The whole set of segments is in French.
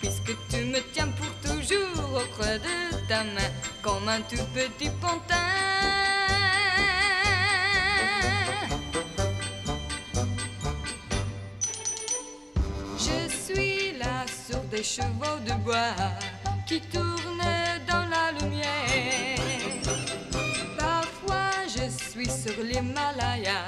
puisque tu me tiens pour toujours au creux de ta main, comme un tout petit pantin. Des chevaux de bois qui tournent dans la lumière. Parfois je suis sur l'Himalaya,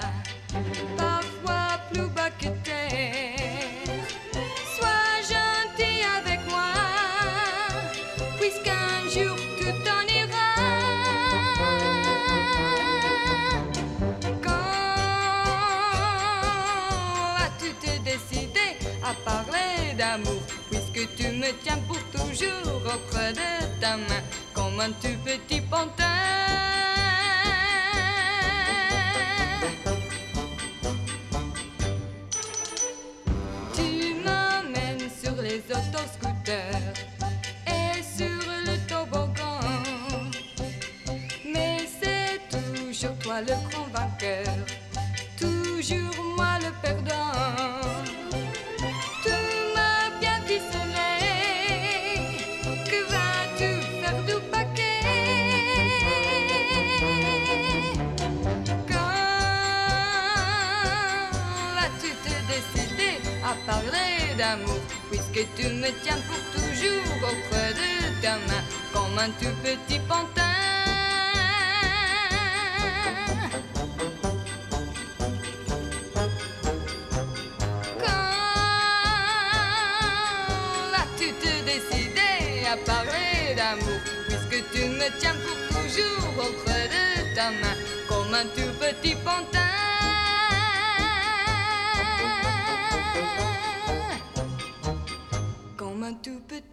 me tiens pour toujours au creux de ta main, comme un tout petit pantin.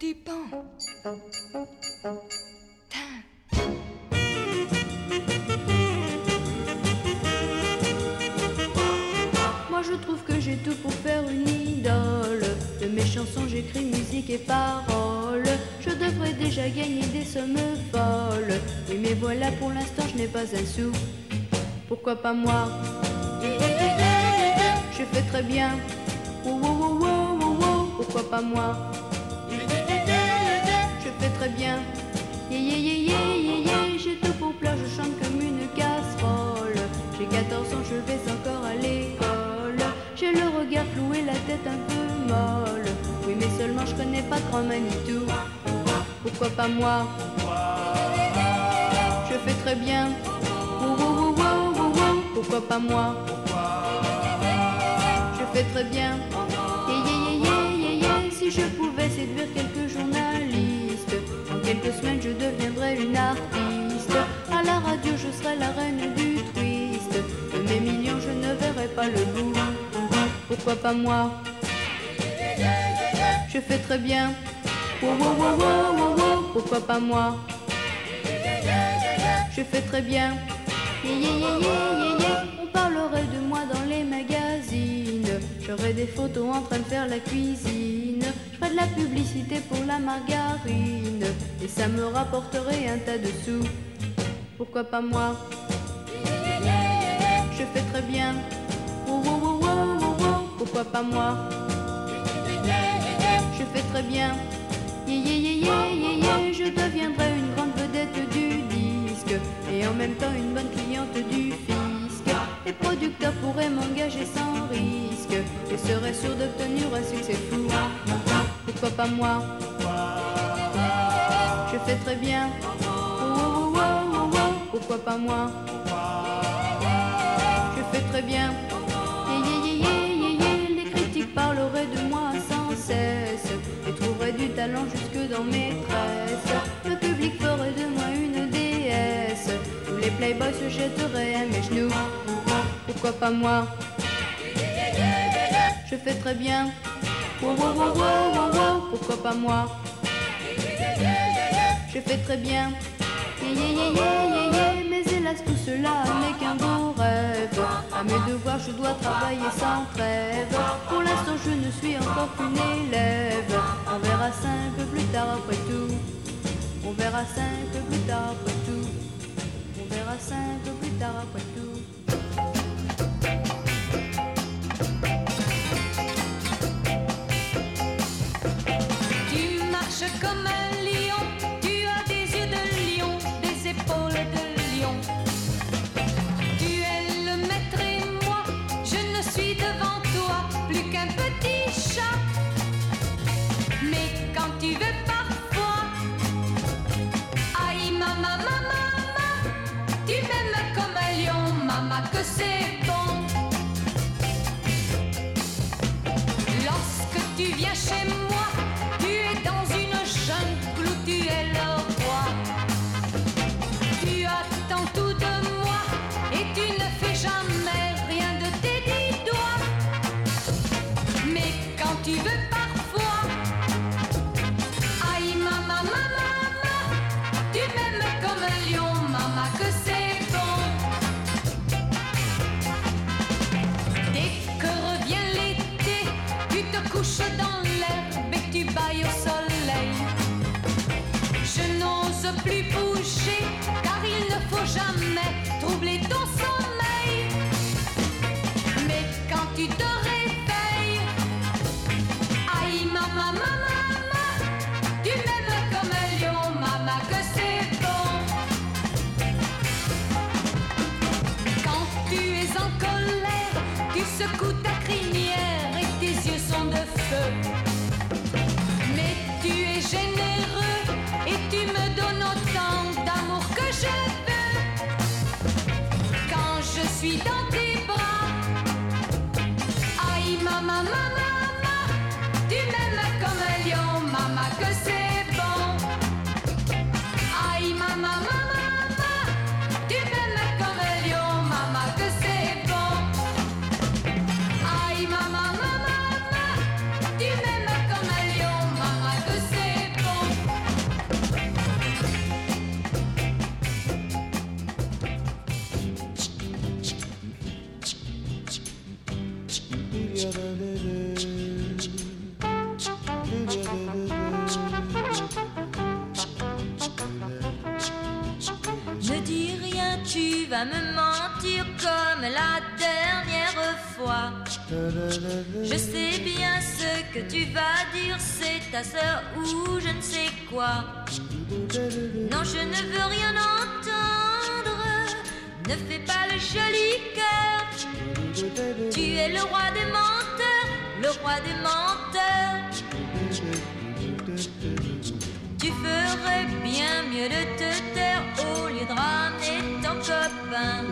Moi je trouve que j'ai tout pour faire une idole. De mes chansons j'écris musique et paroles. Je devrais déjà gagner des sommes folles. Oui mais voilà pour l'instant je n'ai pas un sou. Pourquoi pas moi? Je fais très bien. Pourquoi pas moi? Bien. Yeah, yeah, yeah, yeah, yeah, yeah. J'ai tout pour plaire, je chante comme une casserole. J'ai 14 ans, je vais encore à l'école. J'ai le regard flou et la tête un peu molle. Oui, mais seulement je connais pas grand Manitou. Pourquoi pas moi? Je fais très bien. Pourquoi pas moi? Je fais très bien. Yeah, yeah, yeah, yeah, yeah. Si je pouvais séduire quelques journalistes, quelques semaines je deviendrais une artiste. À la radio, je serais la reine du twist. De mes millions, je ne verrais pas le bout. Pourquoi pas moi? Je fais très bien. Pourquoi pas moi? Je fais très bien. On parlerait de moi dans. J'aurais des photos en train de faire la cuisine. Je ferais de la publicité pour la margarine. Et ça me rapporterait un tas de sous. Pourquoi pas moi? Je fais très bien. Pourquoi pas moi? Je fais très bien. Je deviendrai une grande vedette du disque. Et en même temps une bonne cliente du fisc. Les producteurs pourraient m'engager sans risque. Je serais sûr d'obtenir un succès fou. Pourquoi pas moi? Je fais très bien. Pourquoi pas moi? Je fais très bien. Les critiques parleraient de moi sans cesse et trouveraient du talent jusque dans mes tresses. Le public ferait de moi une déesse. Tous les playboys se jetteraient à mes genoux. Pourquoi pas moi Je fais très bien. Pourquoi pas moi Je fais très bien. Yeah, yeah, yeah, yeah. Mais hélas tout cela n'est qu'un beau rêve. À mes devoirs je dois travailler sans trêve. Pour l'instant je ne suis encore qu'une élève. On verra cinq plus tard après tout. On verra cinq plus tard après tout. On verra cinq plus tard après tout. Come on. Tu vas dire, c'est ta sœur ou je ne sais quoi. Non, je ne veux rien entendre. Ne fais pas le joli cœur. Tu es le roi des menteurs, le roi des menteurs. Tu ferais bien mieux de te taire au lieu de ramener ton copain.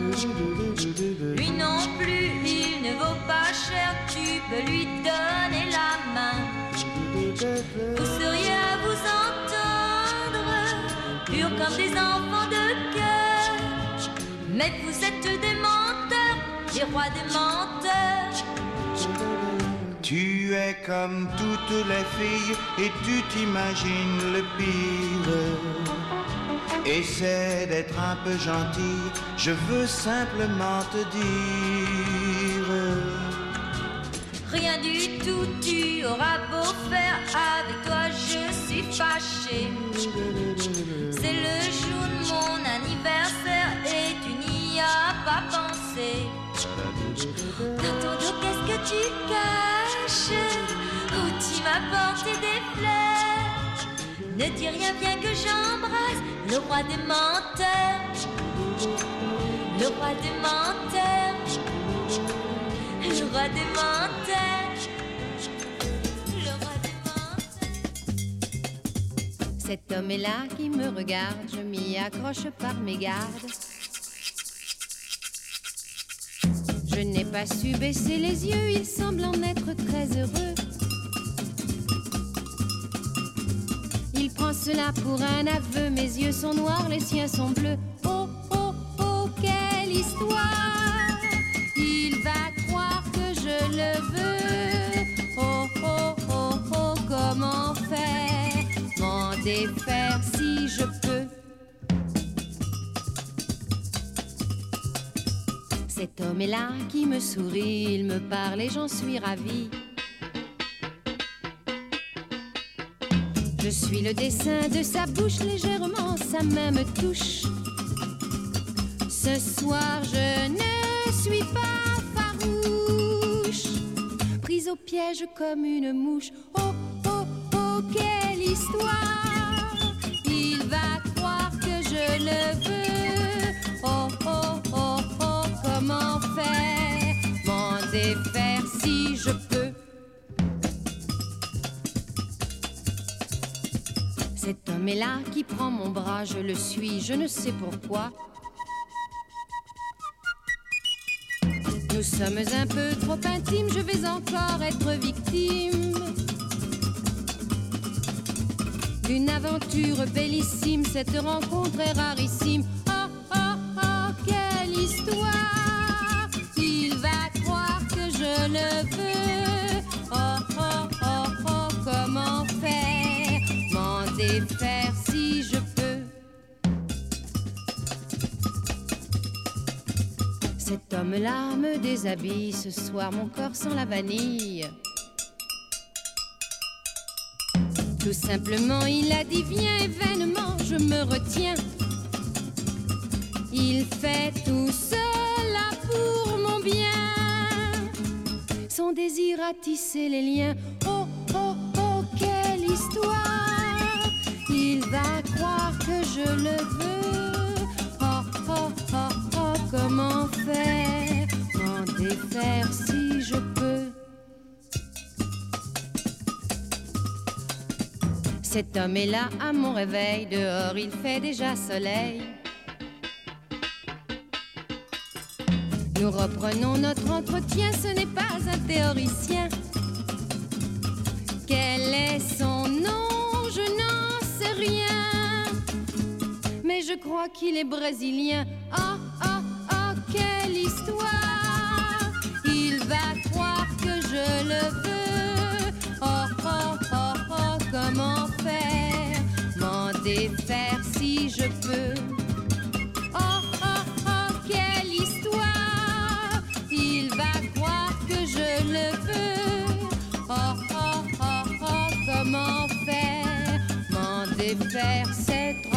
Lui non plus, il ne vaut pas cher, tu peux lui donner des enfants de cœur. Mais vous êtes des menteurs, des rois des menteurs. Tu es comme toutes les filles et tu t'imagines le pire. Essaie d'être un peu gentil, je veux simplement te dire. Rien du tout, tu auras beau faire, avec toi je suis fâché. C'est le jour de mon anniversaire et tu n'y as pas pensé. Dans ton qu'est-ce que tu caches? Où tu m'as porté des fleurs? Ne dis rien, bien que j'embrasse le roi des menteurs. Le roi des menteurs. Le roi des menteurs. Cet homme est là qui me regarde, je m'y accroche par mes gardes. Je n'ai pas su baisser les yeux, il semble en être très heureux. Il prend cela pour un aveu, mes yeux sont noirs, les siens sont bleus. Oh, oh, oh, quelle histoire si je peux. Cet homme est là qui me sourit, il me parle et j'en suis ravie. Je suis le dessin de sa bouche, légèrement sa main me touche. Ce soir je ne suis pas farouche, prise au piège comme une mouche. Oh, quelle histoire Il va croire que je le veux. Oh, oh, oh, oh, comment faire? M'en défaire si je peux. Cet homme est là qui prend mon bras, je le suis, je ne sais pourquoi. Nous sommes un peu trop intimes, je vais encore être victime d'une aventure bellissime. Cette rencontre est rarissime. Oh, oh, oh, quelle histoire! Il va croire que je le veux. Oh, oh, oh, oh, comment faire? M'en défaire si je peux. Cet homme-là me déshabille ce soir, mon corps sans la vanille. Tout simplement, il a dit viens vainement, je me retiens. Il fait tout cela pour mon bien. Son désir a tissé les liens. Oh, oh, oh, quelle histoire! Il va croire que je le veux. Oh, oh, oh, oh, comment faire? M'en défaire si Cet homme est là à mon réveil, dehors il fait déjà soleil. Nous reprenons notre entretien, ce n'est pas un théoricien. Quel est son nom? Je n'en sais rien. Mais je crois qu'il est brésilien. Oh, oh, oh, quelle histoire défaire si je peux. Oh, oh, oh, quelle histoire Il va croire que je le veux. Oh, oh, oh, oh, comment faire? M'en défaire, c'est trop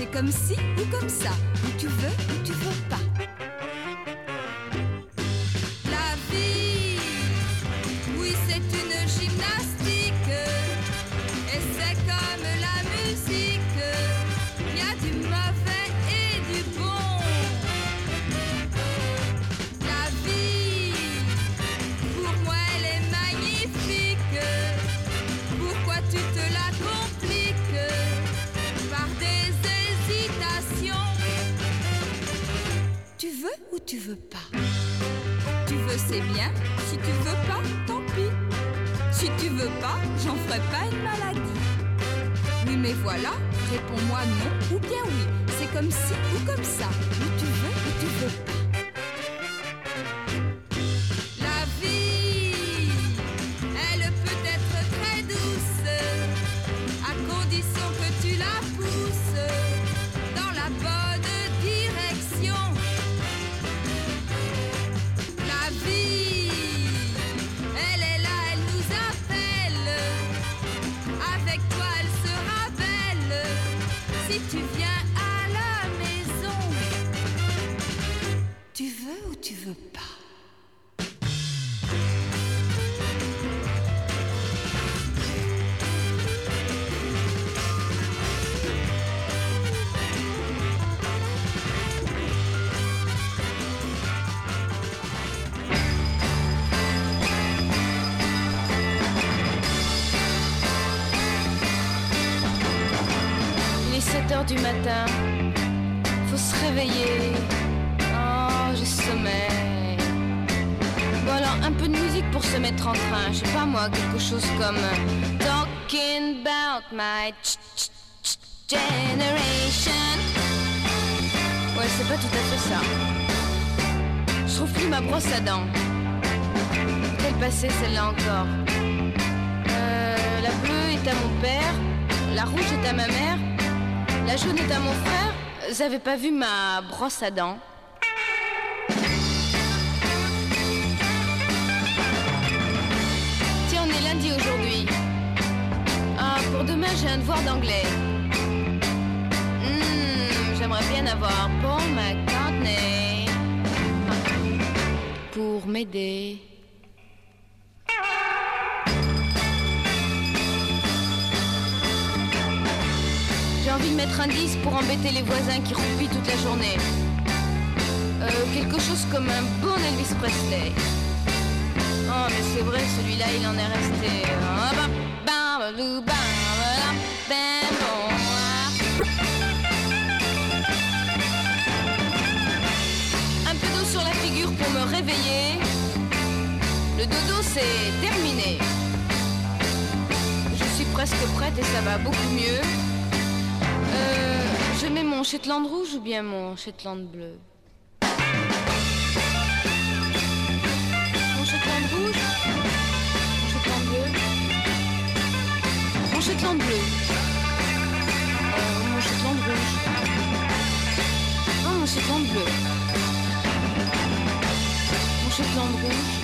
C'est comme si ou comme ça. Ou tu veux ou tu veux pas. Du matin. Faut se réveiller. Oh, j'ai sommeil. Bon alors, un peu de musique pour se mettre en train. Je sais pas moi, quelque chose comme Talking about my generation. Ouais, c'est pas tout à fait ça. Je trouve ma brosse à dents. Quelle passée celle-là encore Euh, La bleue est à mon père, la rouge est à ma mère, la est à mon frère. Avez pas vu ma brosse à dents Tiens, on est lundi aujourd'hui. Ah, pour demain, j'ai un devoir d'anglais. Hmm, J'aimerais bien avoir Paul McCartney pour m'aider. mettre un 10 pour embêter les voisins qui roupillent toute la journée. Euh, quelque chose comme un bon Elvis Presley. Oh, mais c'est vrai, celui-là, il en est resté. Euh, un peu d'eau sur la figure pour me réveiller. Le dodo, c'est terminé. Je suis presque prête et ça va beaucoup mieux. Je mets mon Shetland rouge ou bien mon Shetland bleu Mon Shetland rouge Mon Shetland bleu. Mon Shetland bleu. Euh, mon Shetland rouge. Non, mon Shetland bleu. Mon Shetland rouge.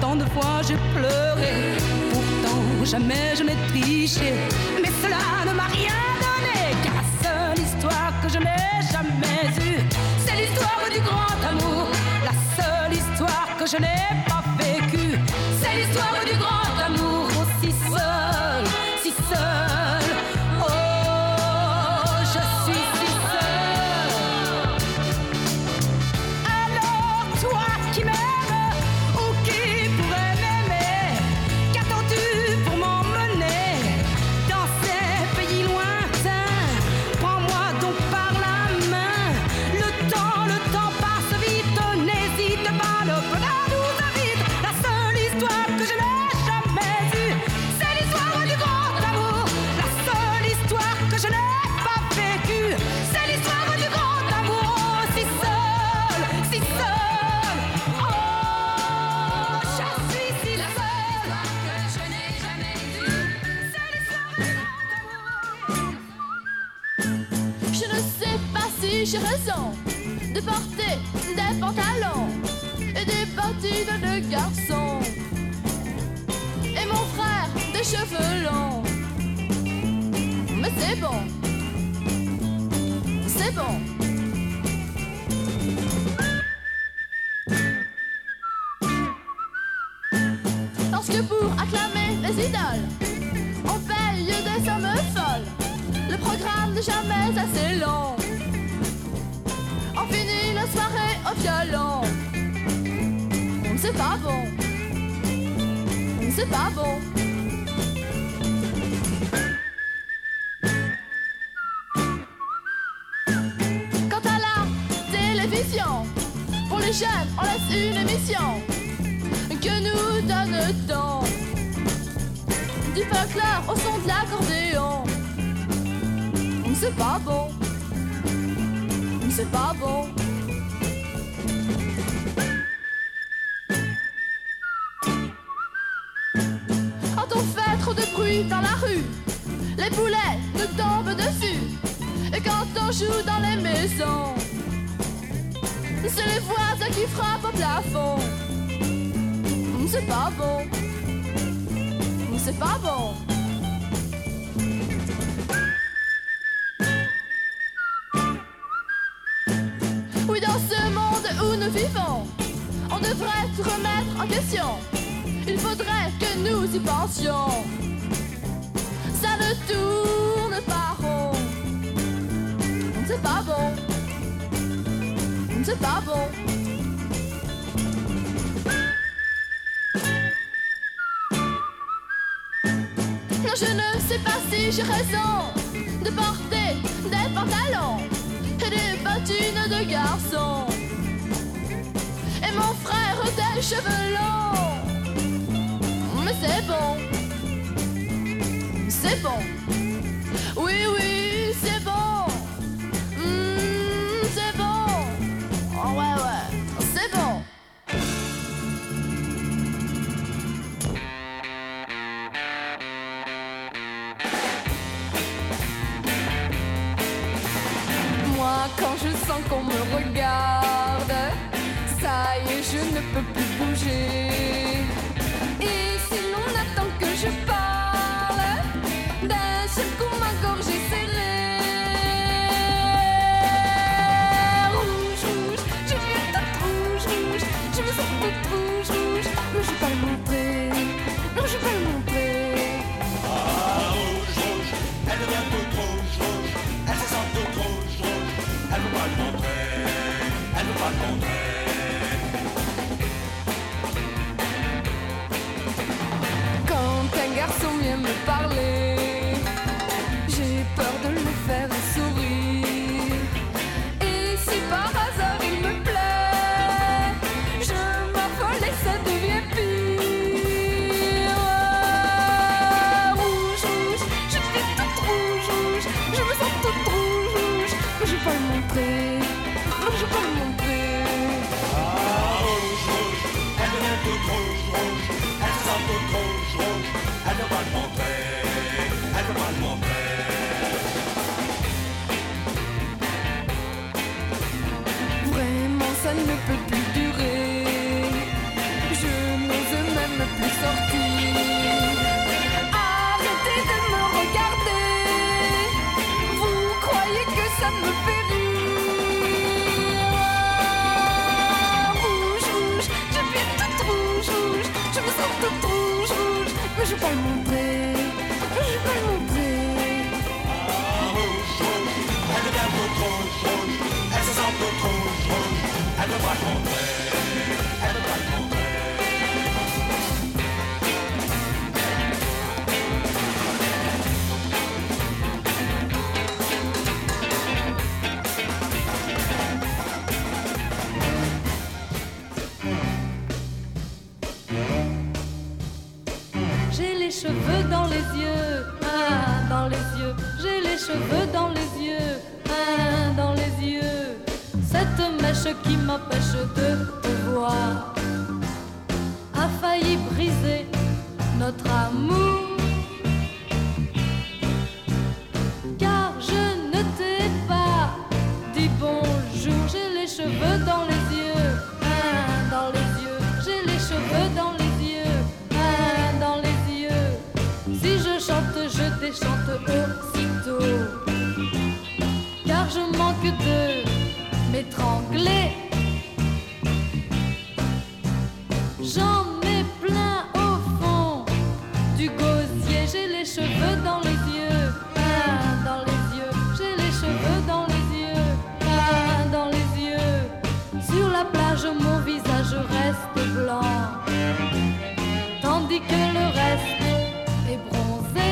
Tant de fois j'ai pleuré, pourtant jamais je n'ai triché. Mais cela ne m'a rien donné, car la seule histoire que je n'ai jamais eue, c'est l'histoire du grand amour. La seule histoire que je n'ai pas vécue, c'est l'histoire du garçon. Et mon frère, des cheveux longs. Mais c'est bon. C'est bon. Parce que pour acclamer les idoles, on paye des sommes folles. Le programme n'est jamais assez long. On finit la soirée au violon pas bon. C'est pas bon. Quant à la télévision, pour les jeunes, on laisse une émission que nous donne-t-on Du folklore au son de l'accordéon. C'est pas bon. C'est pas bon. dans la rue, les poulets nous tombent dessus. Et quand on joue dans les maisons, c'est les voisins qui frappent au plafond. C'est pas bon, c'est pas bon. Oui, dans ce monde où nous vivons, on devrait se remettre en question. Il faudrait que nous y pensions. to bubble. Non, je ne sais pas si j'ai raison de porter des pantalons et des bottines de garçon. Et mon frère des cheveux longs. Mais c'est bon. C'est bon. Oui, oui. plage, mon visage reste blanc, tandis que le reste est bronzé.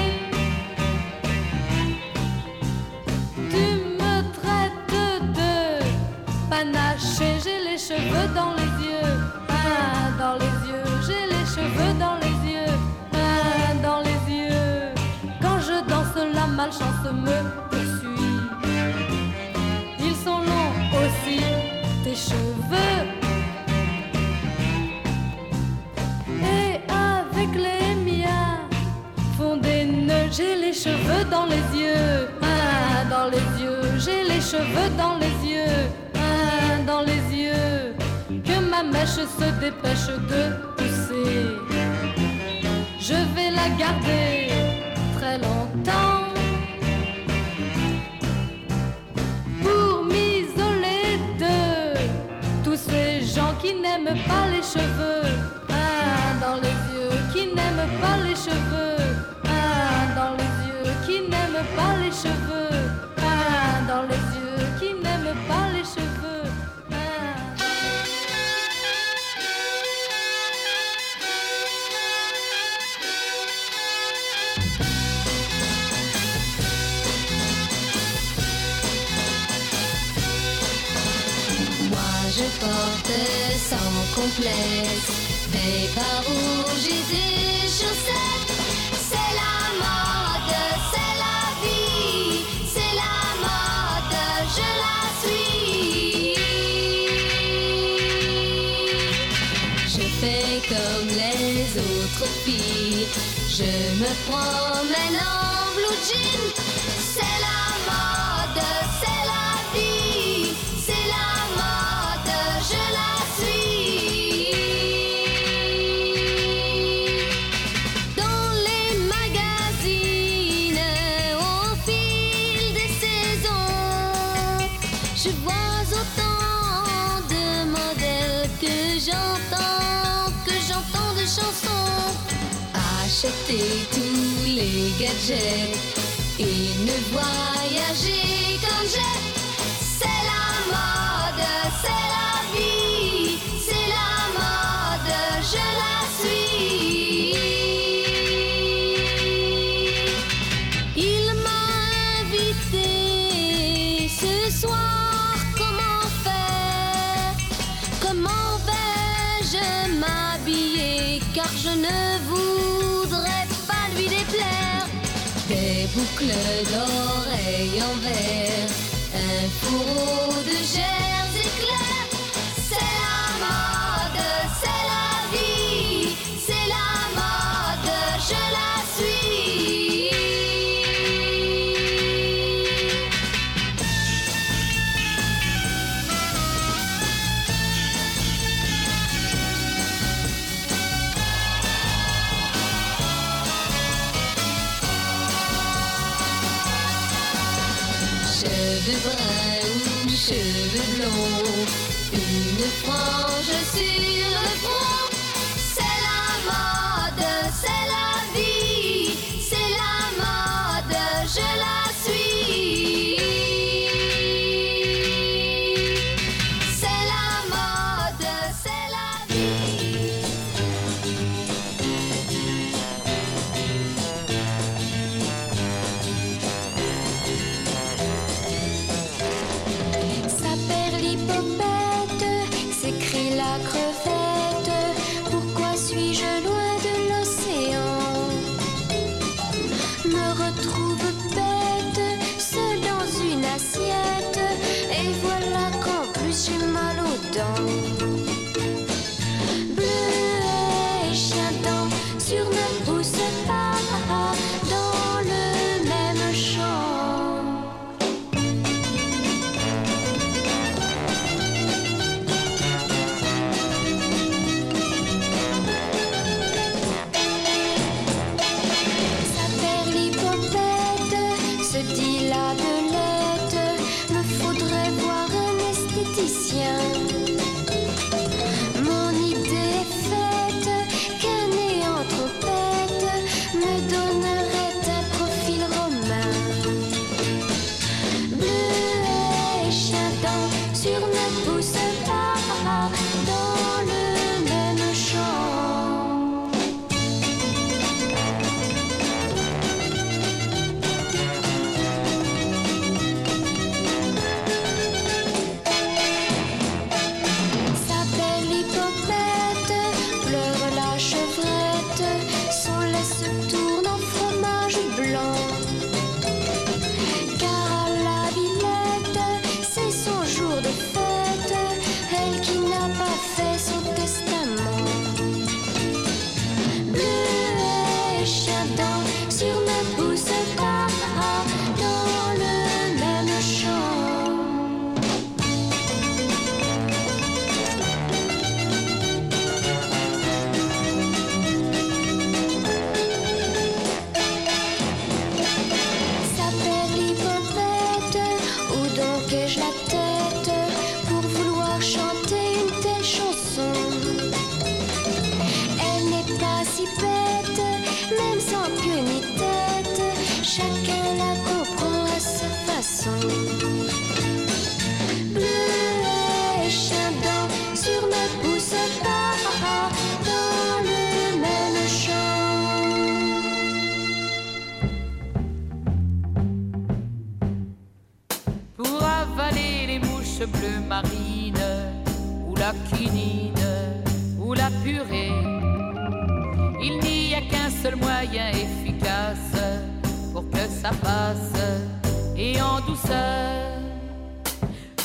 Tu me traites de panache et j'ai les cheveux dans les yeux, ah, dans les yeux, j'ai les cheveux dans les yeux, ah, dans les yeux. Quand je danse, la malchance me Et avec les miens, font des nœuds, j'ai les cheveux dans les yeux. Ah, dans les yeux, j'ai les cheveux dans les yeux. Ah, dans les yeux, que ma mèche se dépêche de pousser. Je vais la garder très longtemps. N'aiment pas les cheveux, un dans les yeux, qui n'aiment pas les cheveux, un dans les yeux, qui n'aiment pas les cheveux, un dans les yeux, qui n'aiment pas complexe des bas rouges et des. C'est la mode, c'est la vie, c'est la mode, je la suis. Je fais comme les autres filles, je me promène en blue jean. C'est la mode, autant de modèles que j'entends, que j'entends de chansons. Acheter tous les gadgets et ne voyager comme j'ai. C'est la mode, c'est la vie,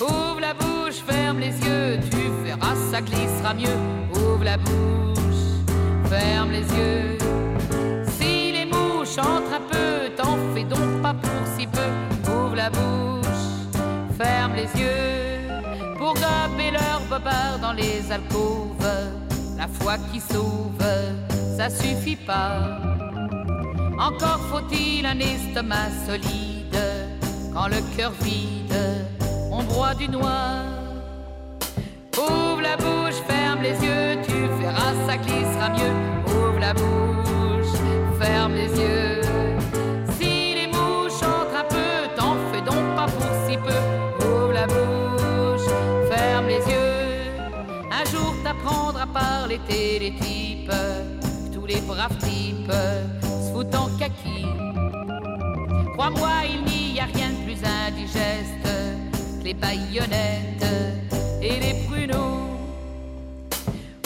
Ouvre la bouche, ferme les yeux, tu verras, ça glissera mieux. Ouvre la bouche, ferme les yeux. Si les mouches entrent un peu, t'en fais donc pas pour si peu. Ouvre la bouche, ferme les yeux pour gober leur bobard dans les alcôves. La foi qui sauve, ça suffit pas. Encore faut-il un estomac solide quand le cœur vide, on broie du noir. Ouvre la bouche, ferme les yeux, tu verras, ça glissera mieux. Ouvre la bouche, ferme les yeux. Si les mouches entrent un peu, t'en fais donc pas pour si peu. Ouvre la bouche, ferme les yeux. Un jour t'apprendras à parler télétype. Tous les braves types se foutent en kaki. Crois-moi, il n'y a rien plus indigeste que les baïonnettes et les pruneaux.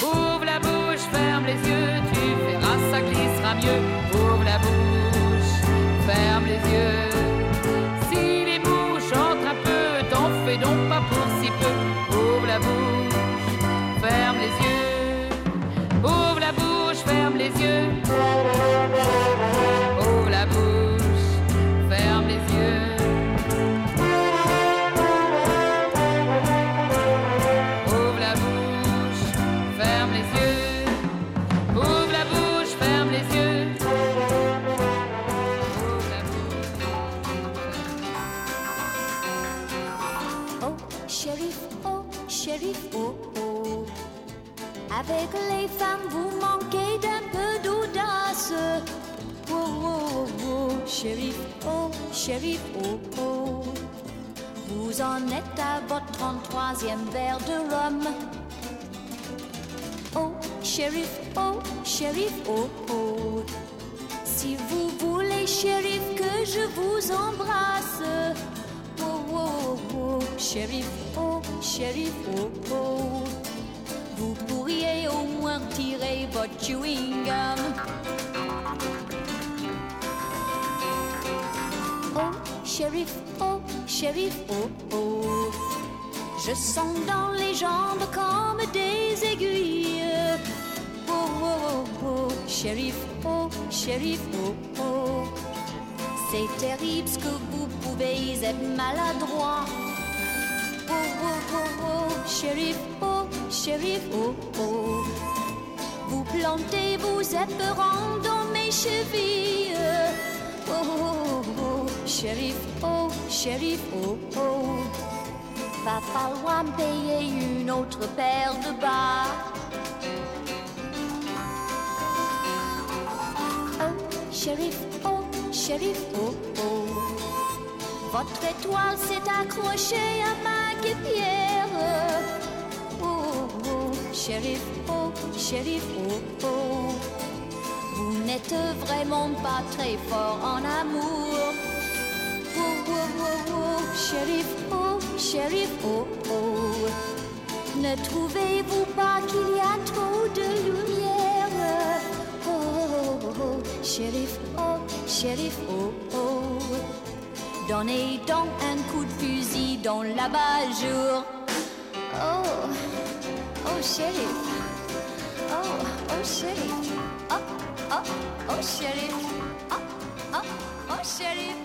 Ouvre la bouche, ferme les yeux, tu verras, ça glissera mieux. Ouvre la bouche, ferme les yeux. Avec les femmes, vous manquez d'un peu d'audace. Oh, oh, oh, shérif, oh, shérif, oh, oh. Vous en êtes à votre 33e verre de rhum. Oh, shérif, oh, shérif, oh, oh. Si vous voulez, shérif, que je vous embrasse. Oh, oh, oh, shérif, oh, shérif, oh, oh. Vous pourriez au moins tirer votre chewing gum. Oh, shérif, oh, shérif, oh, oh. Je sens dans les jambes comme des aiguilles. Oh, oh, oh, oh, shérif, oh, shérif, oh, oh. C'est terrible ce que vous pouvez être maladroit. Oh, oh, oh, oh, shérif, oh, shérif, oh, oh. Vous plantez vos éperons dans mes chevilles. Oh, oh, oh, shérif, oh, shérif, oh, oh. Va falloir me payer une autre paire de bas. Oh, shérif, oh, shérif, oh, oh. Votre étoile s'est accrochée à ma guépière. Shérif, oh, shérif, oh, oh. Vous n'êtes vraiment pas très fort en amour. Oh, oh, oh, oh, shérif, oh, shérif, oh, oh. Ne trouvez-vous pas qu'il y a trop de lumière? Oh, oh, oh, oh, shérif, oh, shérif, oh, oh. Donnez donc un coup de fusil dans l'abat-jour. Oh, oh, shérif. Oh, oh, shérif. Oh, oh, oh, shérif. Oh, oh, oh, shérif.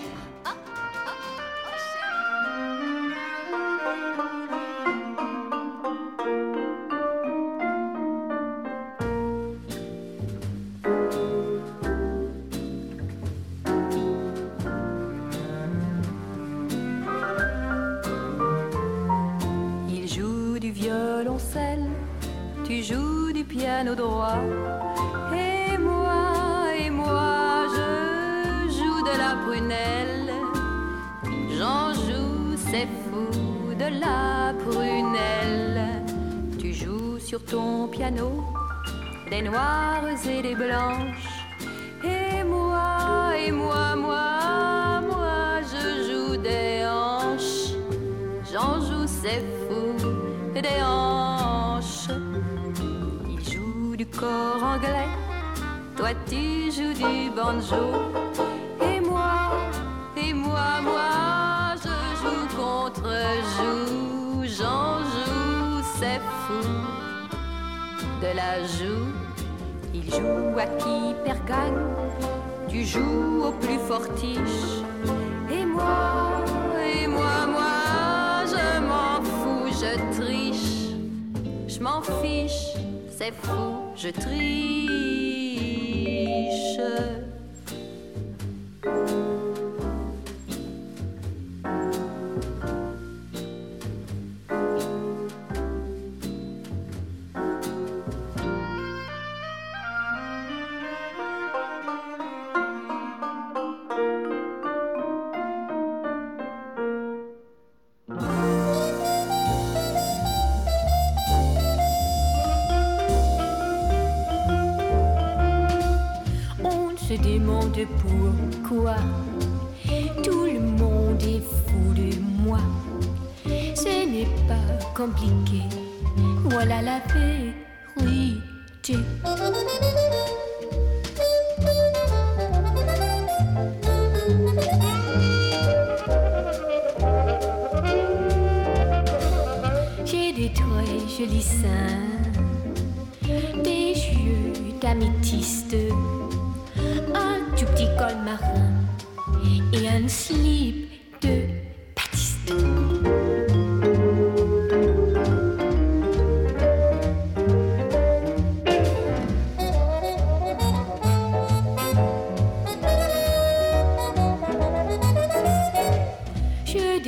J'en joue, c'est fou de la prunelle. Tu joues sur ton piano des noires et des blanches. Et moi, et moi, moi, moi, je joue des hanches. J'en joue, c'est fou, des hanches. Il joue du corps anglais, toi tu joues du banjo. Moi, je joue contre joue. J'en joue, c'est fou, de la joue. Il joue à qui perd gagne, tu joues au plus fortiche. Et moi, et moi, moi, je m'en fous, je triche. Je m'en fiche, c'est fou, je triche.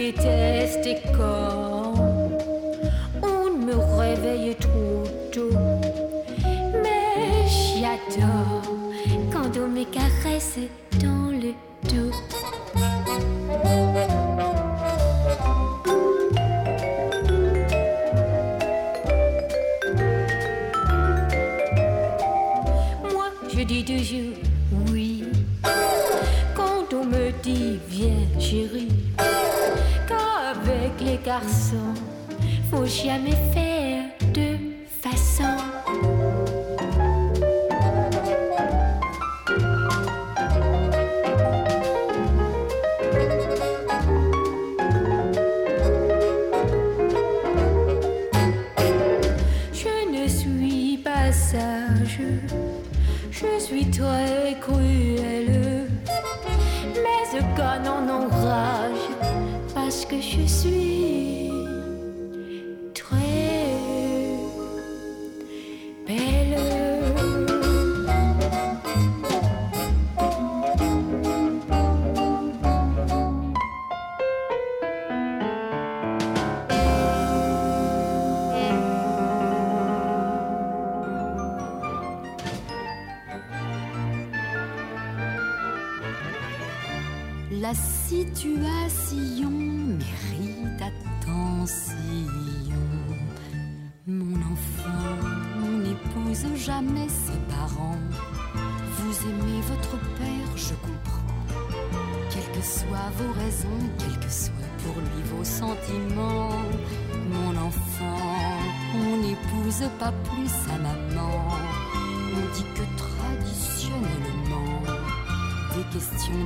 Déteste quand on me réveille trop tôt. Mais j'adore quand on me caresse jamais faire de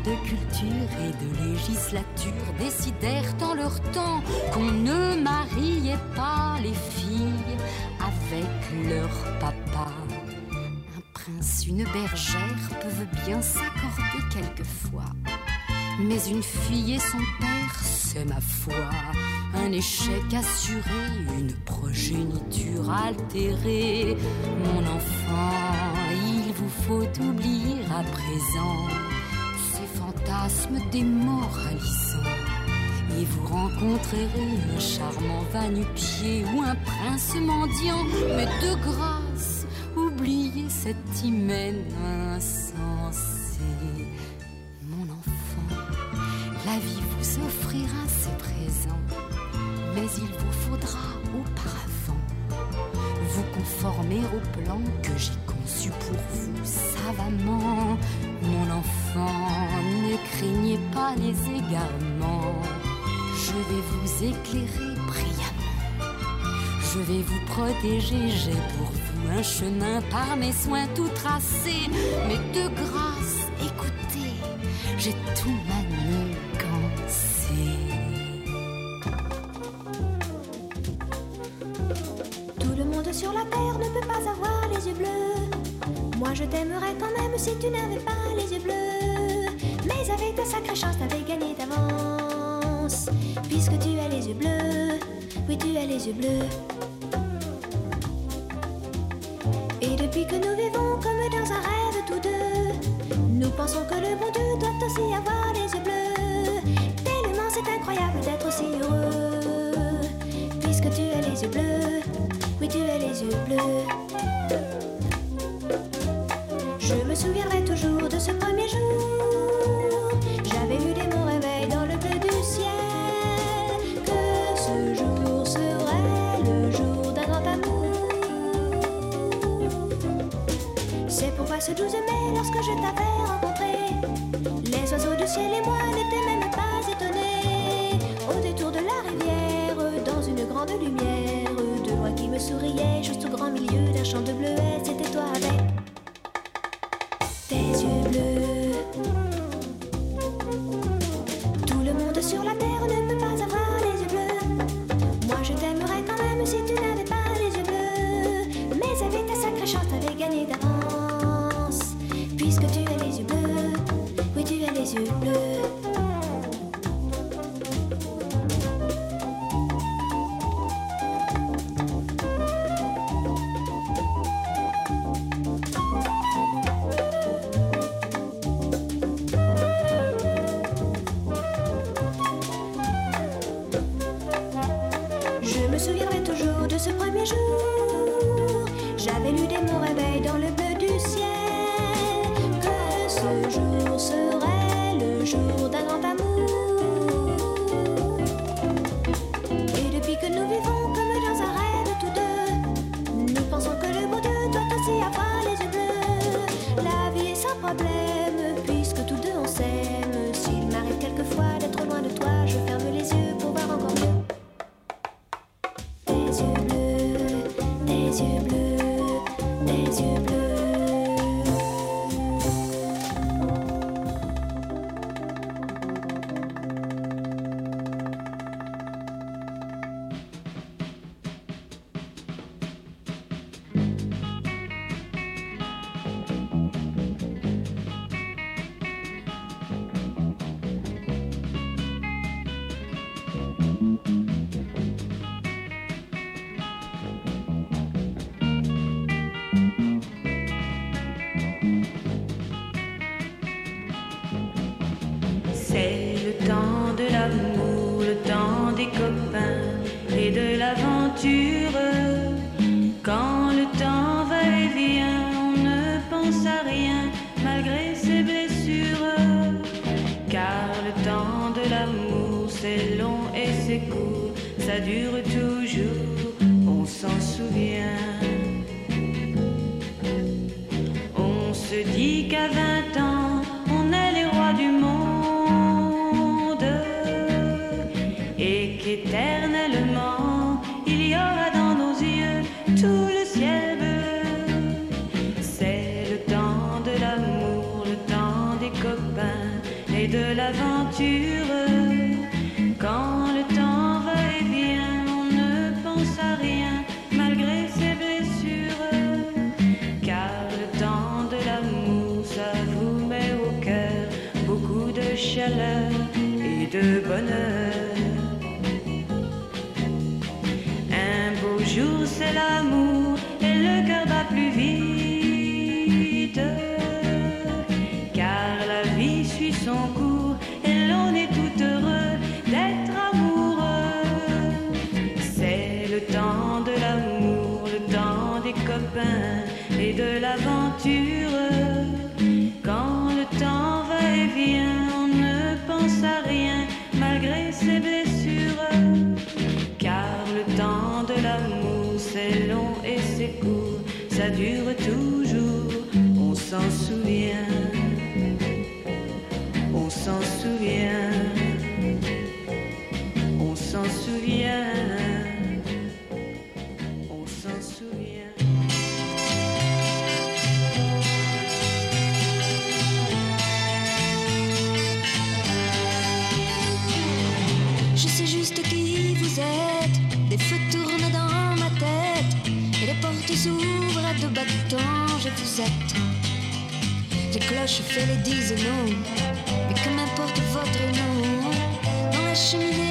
de culture et de législature décidèrent en leur temps qu'on ne mariait pas les filles avec leur papa. Un prince, une bergère peuvent bien s'accorder quelquefois. Mais une fille et son père, c'est ma foi, un échec assuré, une progéniture altérée. Mon enfant, il vous faut oublier à présent démoralisants. Et vous rencontrerez un charmant va-nu-pied ou un prince mendiant. Mais de grâce, oubliez cet hymen insensé. Mon enfant, la vie vous offrira ses présents. présent. Mais il vous faudra auparavant vous conformer au plan que j'ai conçu pour vous savamment. Mon enfant, ne craignez pas les égarements. Je vais vous éclairer brillamment. Je vais vous protéger, j'ai pour vous un chemin par mes soins tout tracé. Mais de grâce, écoutez, j'ai tout manigancé. Tout le monde sur la terre je t'aimerais quand même si tu n'avais pas les yeux bleus. Mais avec ta sacrée chance, t'avais gagné d'avance. Puisque tu as les yeux bleus, oui tu as les yeux bleus. Et depuis que nous vivons comme dans un rêve tous deux, nous pensons que le bon Dieu doit aussi avoir les yeux bleus. Tellement c'est incroyable d'être aussi heureux. Puisque tu as les yeux bleus, oui tu as les yeux bleus. 12 mai, lorsque je t'avais rencontré, les oiseaux du ciel et moi n'étaient même pas étonnés. Au détour de la rivière, dans une grande lumière, de loin qui me souriait, juste au grand milieu d'un champ de bleuets, c'était toi avec tes yeux bleus. Tout le monde sur la terre ne les yeux bleus. Se dit qu'à 20 ans, on est les rois du monde et qu'éternellement, Les cloches fait les dix noms, mais que m'importe votre nom dans la cheminée.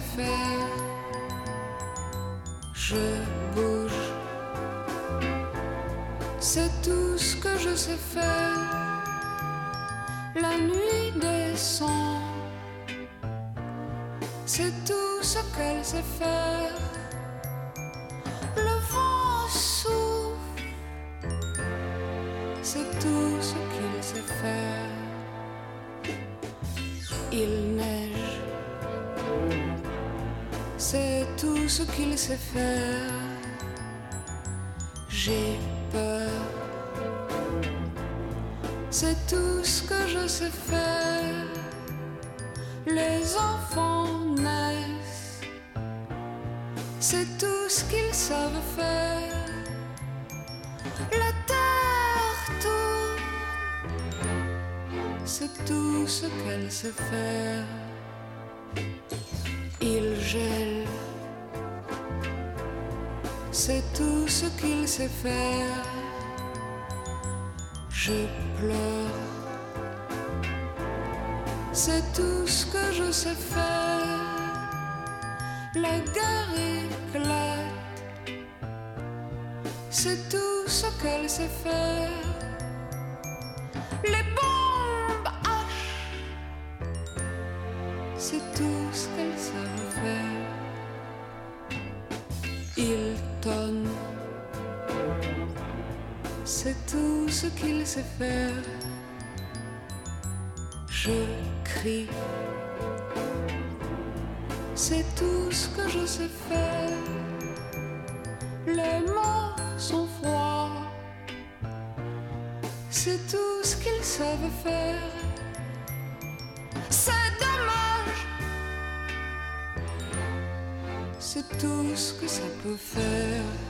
Faire. Je bouge, c'est tout ce que je sais faire. La nuit descend, c'est tout ce qu'elle sait faire. Le vent souffle, c'est tout ce qu'il sait faire. Il ce qu'il sait faire. J'ai peur, c'est tout ce que je sais faire. Les enfants naissent, c'est tout ce qu'ils savent faire. La terre tourne, c'est tout ce qu'elle sait faire. C'est tout ce qu'il sait faire. Je pleure, c'est tout ce que je sais faire. La guerre éclate, c'est tout ce qu'elle sait faire. Faire. Je crie, c'est tout ce que je sais faire. Les mots sont froids, c'est tout ce qu'ils savent faire. C'est dommage, c'est tout ce que ça peut faire.